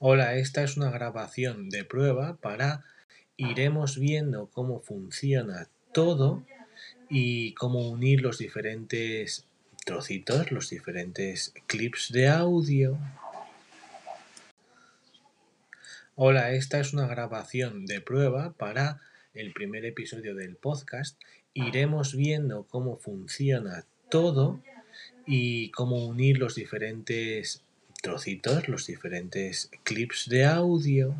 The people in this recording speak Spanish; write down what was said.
Hola, esta es una grabación de prueba para iremos viendo cómo funciona todo y cómo unir los diferentes trocitos, los diferentes clips de audio. Hola, esta es una grabación de prueba para el primer episodio del podcast. Iremos viendo cómo funciona todo y cómo unir los diferentes trocitos, los diferentes clips de audio